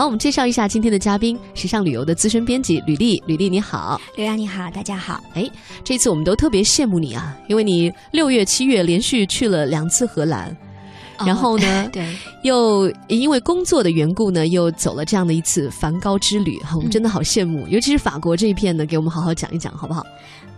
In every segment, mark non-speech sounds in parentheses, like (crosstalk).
好，我们介绍一下今天的嘉宾，时尚旅游的资深编辑吕丽。吕丽你好，刘洋你好，大家好。哎，这次我们都特别羡慕你啊，因为你六月、七月连续去了两次荷兰。然后呢？对，又因为工作的缘故呢，又走了这样的一次梵高之旅。我们真的好羡慕，尤其是法国这一片呢，给我们好好讲一讲，好不好？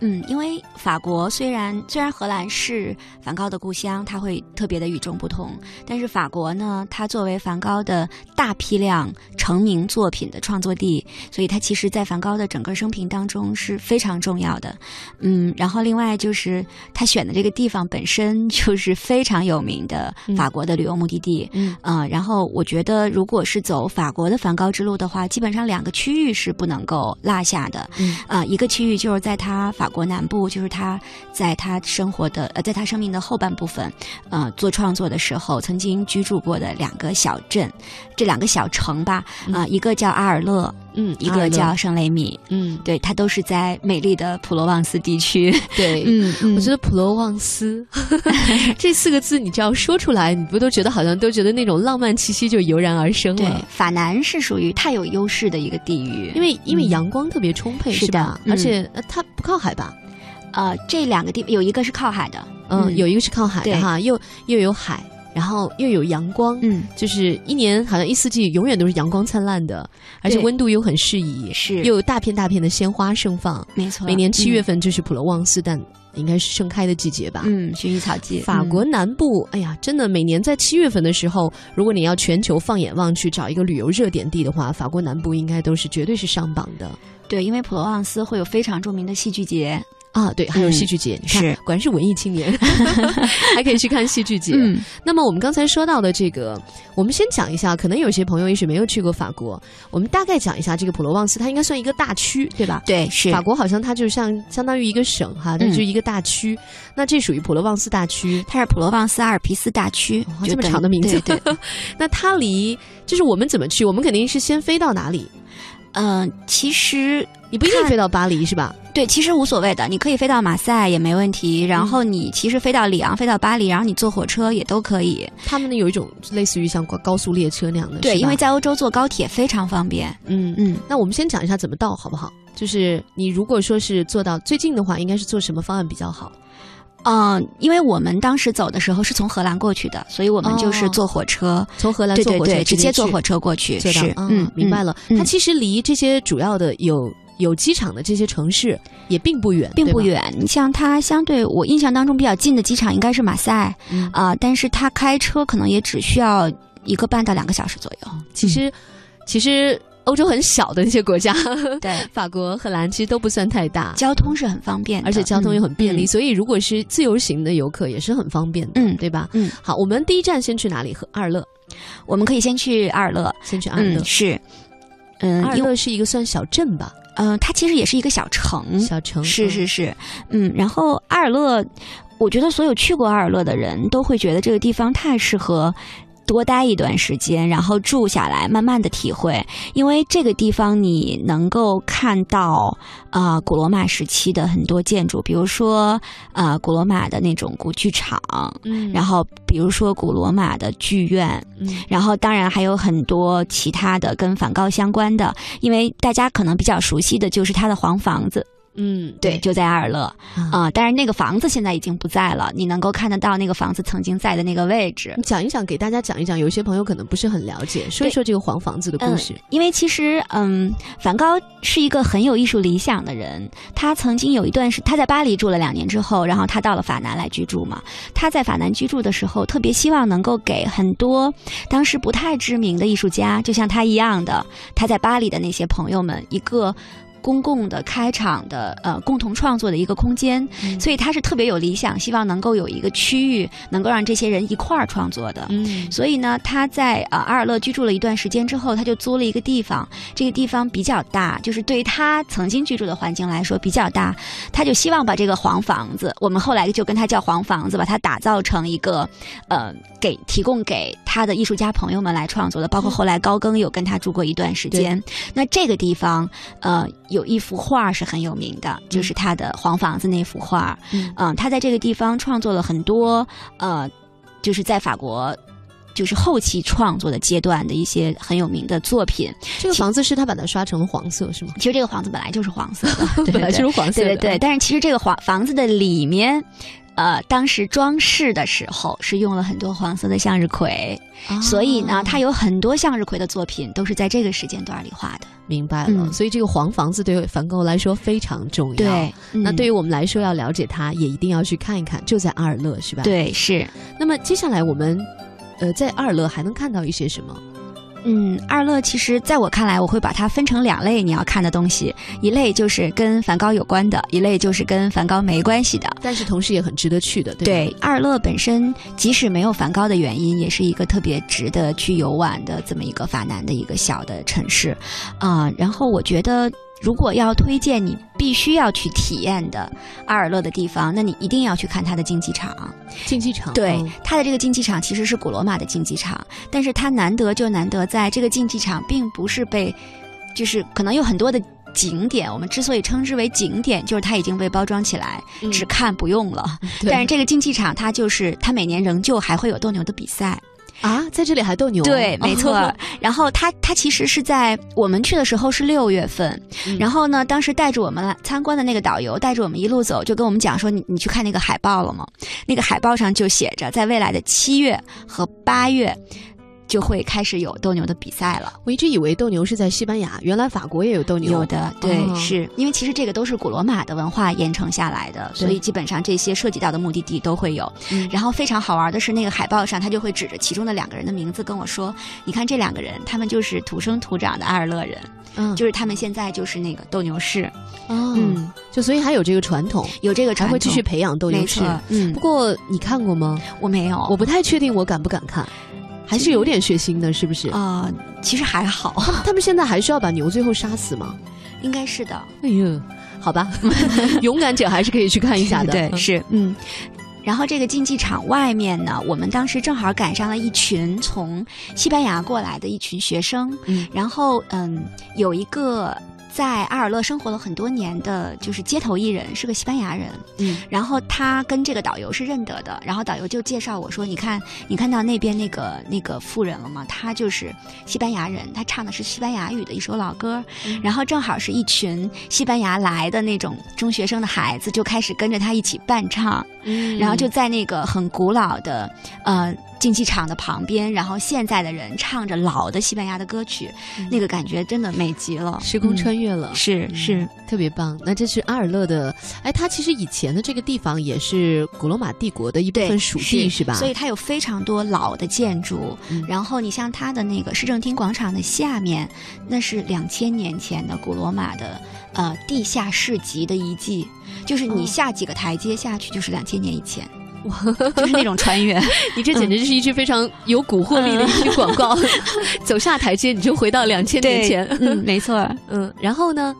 嗯，因为法国虽然虽然荷兰是梵高的故乡，它会特别的与众不同，但是法国呢，它作为梵高的大批量成名作品的创作地，所以它其实在梵高的整个生平当中是非常重要的。嗯，然后另外就是他选的这个地方本身就是非常有名的法国的旅游目的地。嗯，啊，然后我觉得如果是走法国的梵高之路的话，基本上两个区域是不能够落下的。嗯，啊，一个区域就是在他法。法国南部就是他在他生活的呃，在他生命的后半部分，呃，做创作的时候曾经居住过的两个小镇，这两个小城吧，啊，一个叫阿尔勒，嗯，一个叫圣雷米，嗯，对，它都是在美丽的普罗旺斯地区。对，(laughs) 嗯，我觉得普罗旺斯 (laughs) 这四个字，你只要说出来，你不都觉得好像都觉得那种浪漫气息就油然而生了。对，法南是属于太有优势的一个地域，因为因为阳光特别充沛，是吧？而且它不靠海。吧，呃，这两个地有一个是靠海的，嗯，有一个是靠海的哈，又又有海，然后又有阳光，嗯，就是一年好像一四季永远都是阳光灿烂的，而且温度又很适宜，是。又有大片大片的鲜花盛放，没错，每年七月份就是普罗旺斯但应该是盛开的季节吧，嗯，薰衣草季。法国南部，哎呀，真的每年在七月份的时候，如果你要全球放眼望去找一个旅游热点地的话，法国南部应该都是绝对是上榜的。对，因为普罗旺斯会有非常著名的戏剧节。啊，对，还有戏剧节，你看，果然是文艺青年，(laughs) 还可以去看戏剧节。嗯那么我们刚才说到的这个，我们先讲一下，可能有些朋友也许没有去过法国，我们大概讲一下这个普罗旺斯，它应该算一个大区，对吧？对，是法国好像它就像相当于一个省哈，它就一个大区。那这属于普罗旺斯大区，它是普罗旺斯阿尔皮斯大区，这么长的名字。对，(laughs) 那它离就是我们怎么去？我们肯定是先飞到哪里？嗯，其实你不一定飞到巴黎是吧？对，其实无所谓的，你可以飞到马赛也没问题。然后你其实飞到里昂、飞到巴黎，然后你坐火车也都可以。他们呢有一种类似于像高速列车那样的，对，因为在欧洲坐高铁非常方便。嗯嗯，那我们先讲一下怎么到好不好？就是你如果说是坐到最近的话，应该是坐什么方案比较好？嗯，因为我们当时走的时候是从荷兰过去的，所以我们就是坐火车，从荷兰坐火车直接坐火车过去。是，嗯，明白了。它其实离这些主要的有有机场的这些城市也并不远，并不远。你像它相对我印象当中比较近的机场应该是马赛啊，但是它开车可能也只需要一个半到两个小时左右。其实，其实。欧洲很小的那些国家，(laughs) 对法国、荷兰其实都不算太大，交通是很方便，而且交通也很便利，所以如果是自由行的游客也是很方便的，嗯，对吧？嗯，好，我们第一站先去哪里？和阿尔勒，我们可以先去阿尔勒，先去阿尔勒是，嗯，阿尔勒是一个算小镇吧？嗯，它其实也是一个小城，小城是是是，嗯，然后阿尔勒，我觉得所有去过阿尔勒的人都会觉得这个地方太适合。多待一段时间，然后住下来，慢慢的体会。因为这个地方你能够看到，呃，古罗马时期的很多建筑，比如说，呃，古罗马的那种古剧场，嗯，然后比如说古罗马的剧院，嗯，然后当然还有很多其他的跟梵高相关的，因为大家可能比较熟悉的就是他的黄房子。嗯，对，就在阿尔勒啊，但是那个房子现在已经不在了。你能够看得到那个房子曾经在的那个位置。你讲一讲，给大家讲一讲，有些朋友可能不是很了解，说一说这个黄房子的故事。因为其实，嗯，梵高是一个很有艺术理想的人。他曾经有一段时，他在巴黎住了两年之后，然后他到了法南来居住嘛。他在法南居住的时候，特别希望能够给很多当时不太知名的艺术家，就像他一样的，他在巴黎的那些朋友们一个。公共的开场的呃共同创作的一个空间，所以他是特别有理想，希望能够有一个区域能够让这些人一块儿创作的。嗯，所以呢，他在呃阿尔勒居住了一段时间之后，他就租了一个地方，这个地方比较大，就是对于他曾经居住的环境来说比较大，他就希望把这个黄房子，我们后来就跟他叫黄房子，把它打造成一个呃给提供给他的艺术家朋友们来创作的，包括后来高更有跟他住过一段时间。那这个地方呃。有一幅画是很有名的，就是他的黄房子那幅画。嗯，他在这个地方创作了很多，呃，就是在法国就是后期创作的阶段的一些很有名的作品。这个房子是他把它刷成了黄色，是吗？其实这个房子本来就是黄色的，(laughs) 本来就是黄色的。对对对，但是其实这个黄房子的里面。呃，当时装饰的时候是用了很多黄色的向日葵，所以呢，他有很多向日葵的作品都是在这个时间段里画的。明白了，所以这个黄房子对梵高来说非常重要。对，那对于我们来说，要了解它，也一定要去看一看，就在阿尔勒，是吧？对，是。那么接下来我们，呃，在阿尔勒还能看到一些什么？嗯，二乐其实在我看来，我会把它分成两类你要看的东西，一类就是跟梵高有关的，一类就是跟梵高没关系的。但是同时也很值得去的，对。二乐本身即使没有梵高的原因，也是一个特别值得去游玩的这么一个法南的一个小的城市，啊。然后我觉得。如果要推荐你必须要去体验的阿尔勒的地方，那你一定要去看它的竞技场。竞技场，对，它的这个竞技场其实是古罗马的竞技场，但是它难得就难得在这个竞技场并不是被，就是可能有很多的景点，我们之所以称之为景点，就是它已经被包装起来，只看不用了。但是这个竞技场，它就是它每年仍旧还会有斗牛的比赛。啊，在这里还斗牛？对，没错。(laughs) 然后他他其实是在我们去的时候是六月份，然后呢，当时带着我们来参观的那个导游带着我们一路走，就跟我们讲说：“你你去看那个海报了吗？那个海报上就写着，在未来的七月和八月。”就会开始有斗牛的比赛了。我一直以为斗牛是在西班牙，原来法国也有斗牛。有的，对，是因为其实这个都是古罗马的文化延承下来的，所以基本上这些涉及到的目的地都会有。然后非常好玩的是，那个海报上他就会指着其中的两个人的名字跟我说：“你看这两个人，他们就是土生土长的阿尔勒人，嗯，就是他们现在就是那个斗牛士。”哦，嗯，就所以还有这个传统，有这个传统，还会继续培养斗牛士。嗯，不过你看过吗？我没有，我不太确定我敢不敢看。还是有点血腥的，是不是啊？其实还好。(laughs) 他们现在还需要把牛最后杀死吗？应该是的。哎呦，好吧，(laughs) 勇敢者还是可以去看一下的。(laughs) 对，是嗯。然后这个竞技场外面呢，我们当时正好赶上了一群从西班牙过来的一群学生。嗯。然后嗯，有一个。在阿尔勒生活了很多年的就是街头艺人，是个西班牙人。嗯，然后他跟这个导游是认得的，然后导游就介绍我说：“你看，你看到那边那个那个妇人了吗？他就是西班牙人，他唱的是西班牙语的一首老歌。然后正好是一群西班牙来的那种中学生的孩子，就开始跟着他一起伴唱。嗯，然后就在那个很古老的呃。”竞技场的旁边，然后现在的人唱着老的西班牙的歌曲，那个感觉真的美极了，时空穿越了，是是特别棒。那这是阿尔勒的，哎，它其实以前的这个地方也是古罗马帝国的一部分属地，是吧？所以它有非常多老的建筑。然后你像它的那个市政厅广场的下面，那是两千年前的古罗马的呃地下市集的遗迹，就是你下几个台阶下去，就是两千年以前。(laughs) 就是那种穿越，你这简直就是一句非常有蛊惑力的一句广告。(laughs) 走下台阶，你就回到两千年前。嗯，没错。嗯，然后呢？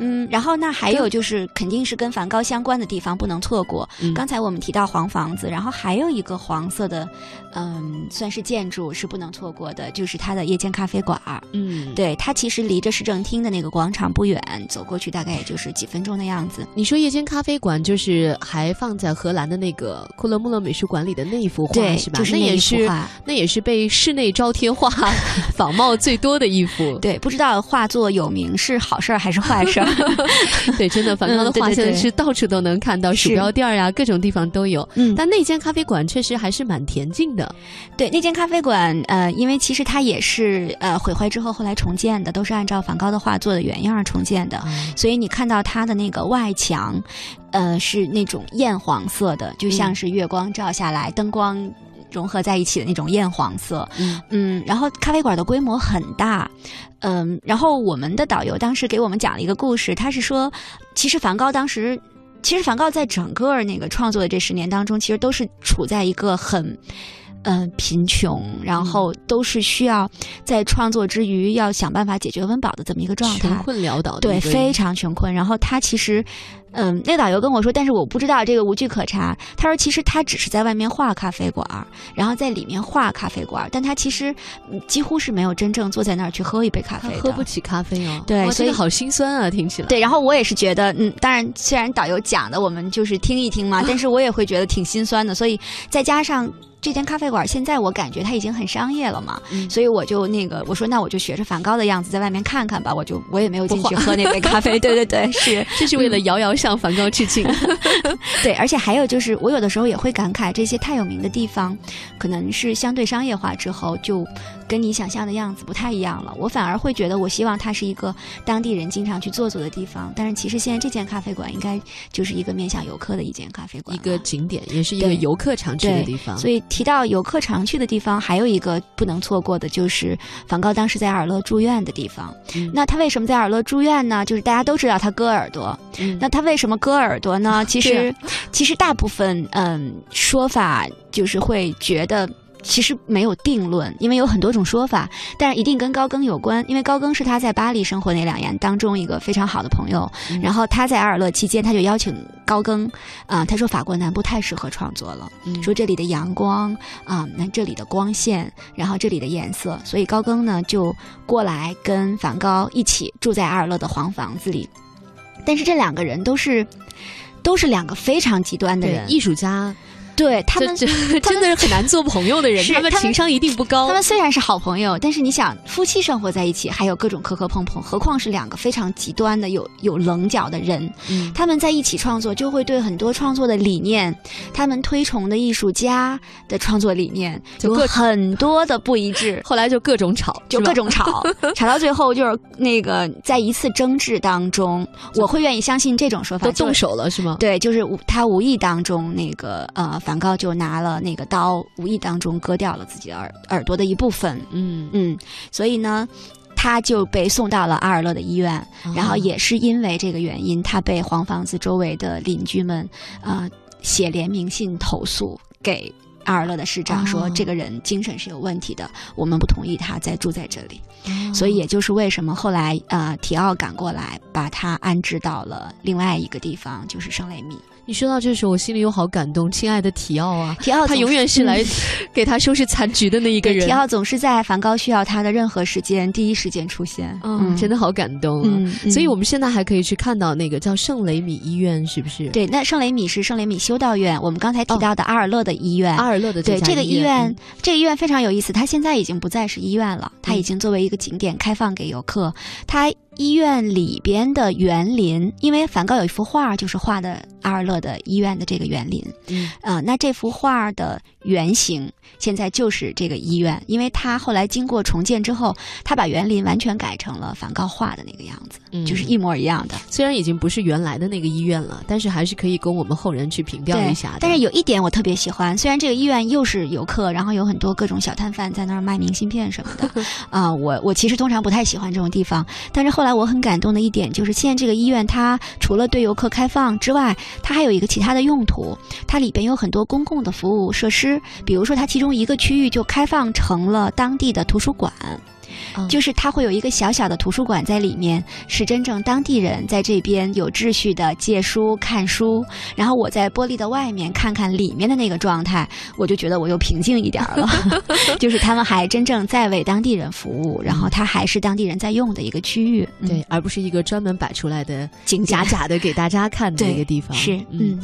嗯，然后那还有就是，肯定是跟梵高相关的地方不能错过。刚才我们提到黄房子，然后还有一个黄色的，嗯，算是建筑是不能错过的，就是它的夜间咖啡馆。嗯，对，它其实离着市政厅的那个广场不远，走过去大概也就是几分钟的样子。你说夜间咖啡馆就是还放在荷兰的那个库勒穆勒美术馆里的那一幅画是吧？就是那也是那也是被室内招贴画 (laughs) 仿冒最多的一幅。对，不知道画作有名是好事儿还是坏事儿。(laughs) 对，真的，梵高的画现在是到处都能看到，鼠标垫呀，各种地方都有。嗯，但那间咖啡馆确实还是蛮恬静的。对，那间咖啡馆，呃，因为其实它也是呃毁坏之后后来重建的，都是按照梵高的画作的原样重建的，所以你看到它的那个外墙，呃，是那种艳黄色的，就像是月光照下来，灯光。融合在一起的那种艳黄色，嗯，然后咖啡馆的规模很大，嗯，然后我们的导游当时给我们讲了一个故事，他是说，其实梵高当时，其实梵高在整个那个创作的这十年当中，其实都是处在一个很。嗯，贫穷，然后都是需要在创作之余要想办法解决温饱的这么一个状态，穷困潦倒，对，非常穷困。然后他其实，嗯，那导游跟我说，但是我不知道这个无据可查。他说，其实他只是在外面画咖啡馆，然后在里面画咖啡馆，但他其实几乎是没有真正坐在那儿去喝一杯咖啡，喝不起咖啡哦。对，所以好心酸啊，听起来。对，然后我也是觉得，嗯，当然，虽然导游讲的我们就是听一听嘛，(laughs) 但是我也会觉得挺心酸的。所以再加上。这间咖啡馆现在我感觉它已经很商业了嘛，所以我就那个我说那我就学着梵高的样子在外面看看吧，我就我也没有进去喝那杯咖啡。(laughs) 对对对，是，这是为了遥遥向梵高致敬。(laughs) 对，而且还有就是，我有的时候也会感慨，这些太有名的地方，可能是相对商业化之后就。跟你想象的样子不太一样了，我反而会觉得，我希望它是一个当地人经常去坐坐的地方。但是其实现在这间咖啡馆应该就是一个面向游客的一间咖啡馆，一个景点，也是一个游客常去的地方。所以提到游客常去的地方，还有一个不能错过的就是梵高当时在阿尔勒住院的地方。那他为什么在阿尔勒住院呢？就是大家都知道他割耳朵。那他为什么割耳朵呢？(laughs) 其实，其实大部分嗯说法就是会觉得。其实没有定论，因为有很多种说法，但是一定跟高更有关，因为高更是他在巴黎生活那两年当中一个非常好的朋友。然后他在阿尔勒期间，他就邀请高更，啊，他说法国南部太适合创作了，说这里的阳光啊，那这里的光线，然后这里的颜色，所以高更呢就过来跟梵高一起住在阿尔勒的黄房子里。但是这两个人都是都是两个非常极端的人，艺术家。对他们，(laughs) 真的是很难做朋友的人，他们情商一定不高。他们虽然是好朋友，但是你想，夫妻生活在一起，还有各种磕磕碰碰，何况是两个非常极端的、有有棱角的人。他们在一起创作，就会对很多创作的理念，他们推崇的艺术家的创作理念，有很多的不一致。(laughs) 后来就各种吵，就各种吵，(laughs) 吵到最后就是那个在一次争执当中，我会愿意相信这种说法，都动手了是吗？对，就是他无意当中那个呃。梵高就拿了那个刀，无意当中割掉了自己的耳耳朵的一部分。嗯嗯，所以呢，他就被送到了阿尔勒的医院。然后也是因为这个原因，他被黄房子周围的邻居们啊写联名信投诉给阿尔勒的市长，说这个人精神是有问题的，我们不同意他再住在这里。所以也就是为什么后来呃提奥赶过来，把他安置到了另外一个地方，就是圣雷米。你说到这时候，我心里又好感动，亲爱的提奥啊！提奥他永远是来 (laughs) 给他收拾残局的那一个人。提奥总是在梵高需要他的任何时间，第一时间出现。嗯，真的好感动啊！所以我们现在还可以去看到那个叫圣雷米医院，是不是？对，那圣雷米是圣雷米修道院。我们刚才提到的阿尔勒的医院，阿尔勒的对这个医院，这个医院非常有意思。它现在已经不再是医院了，它已经作为一个景点开放给游客。它医院里边的园林，因为梵高有一幅画，就是画的阿尔勒的医院的这个园林。嗯，啊，那这幅画的原型现在就是这个医院，因为他后来经过重建之后，他把园林完全改成了梵高画的那个样子，就是一模一样的。虽然已经不是原来的那个医院了，但是还是可以供我们后人去凭吊一下。但是有一点我特别喜欢，虽然这个医院又是游客，然后有很多各种小摊贩在那儿卖明信片什么的，啊，(laughs) 我我其实通常不太喜欢这种地方，但是后来。我很感动的一点就是，现在这个医院它除了对游客开放之外，它还有一个其他的用途。它里边有很多公共的服务设施，比如说它其中一个区域就开放成了当地的图书馆。就是它会有一个小小的图书馆在里面，是真正当地人在这边有秩序的借书看书。然后我在玻璃的外面看看里面的那个状态，我就觉得我又平静一点了。(laughs) 就是他们还真正在为当地人服务，然后它还是当地人在用的一个区域，对，而不是一个专门摆出来的假假的给大家看的一个地方。是，嗯。